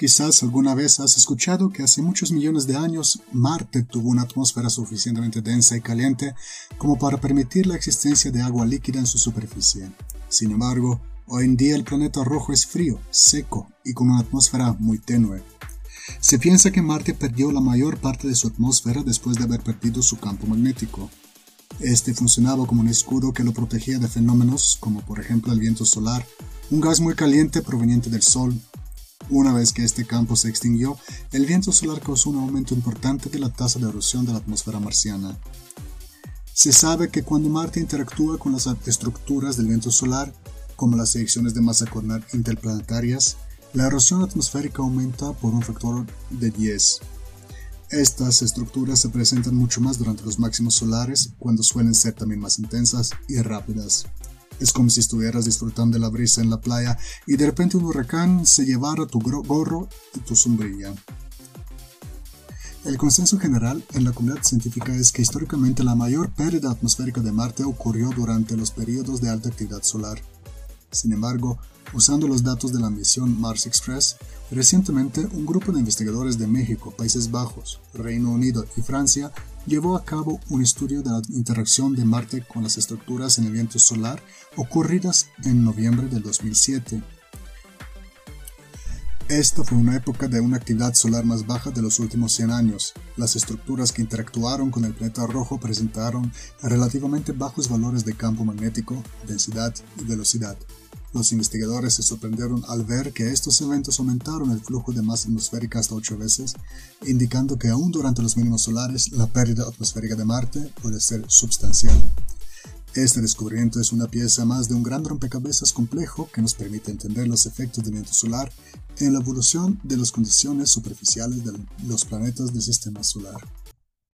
Quizás alguna vez has escuchado que hace muchos millones de años Marte tuvo una atmósfera suficientemente densa y caliente como para permitir la existencia de agua líquida en su superficie. Sin embargo, hoy en día el planeta rojo es frío, seco y con una atmósfera muy tenue. Se piensa que Marte perdió la mayor parte de su atmósfera después de haber perdido su campo magnético. Este funcionaba como un escudo que lo protegía de fenómenos como por ejemplo el viento solar, un gas muy caliente proveniente del Sol una vez que este campo se extinguió, el viento solar causó un aumento importante de la tasa de erosión de la atmósfera marciana. Se sabe que cuando Marte interactúa con las estructuras del viento solar, como las eyecciones de masa coronal interplanetarias, la erosión atmosférica aumenta por un factor de 10. Estas estructuras se presentan mucho más durante los máximos solares, cuando suelen ser también más intensas y rápidas. Es como si estuvieras disfrutando de la brisa en la playa y de repente un huracán se llevara tu gorro y tu sombrilla. El consenso general en la comunidad científica es que históricamente la mayor pérdida atmosférica de Marte ocurrió durante los periodos de alta actividad solar. Sin embargo, usando los datos de la misión Mars Express, recientemente un grupo de investigadores de México, Países Bajos, Reino Unido y Francia llevó a cabo un estudio de la interacción de Marte con las estructuras en el viento solar ocurridas en noviembre del 2007. Esta fue una época de una actividad solar más baja de los últimos 100 años. Las estructuras que interactuaron con el planeta rojo presentaron relativamente bajos valores de campo magnético, densidad y velocidad. Los investigadores se sorprendieron al ver que estos eventos aumentaron el flujo de masa atmosférica hasta 8 veces, indicando que aún durante los mínimos solares la pérdida atmosférica de Marte puede ser sustancial. Este descubrimiento es una pieza más de un gran rompecabezas complejo que nos permite entender los efectos del viento solar en la evolución de las condiciones superficiales de los planetas del sistema solar.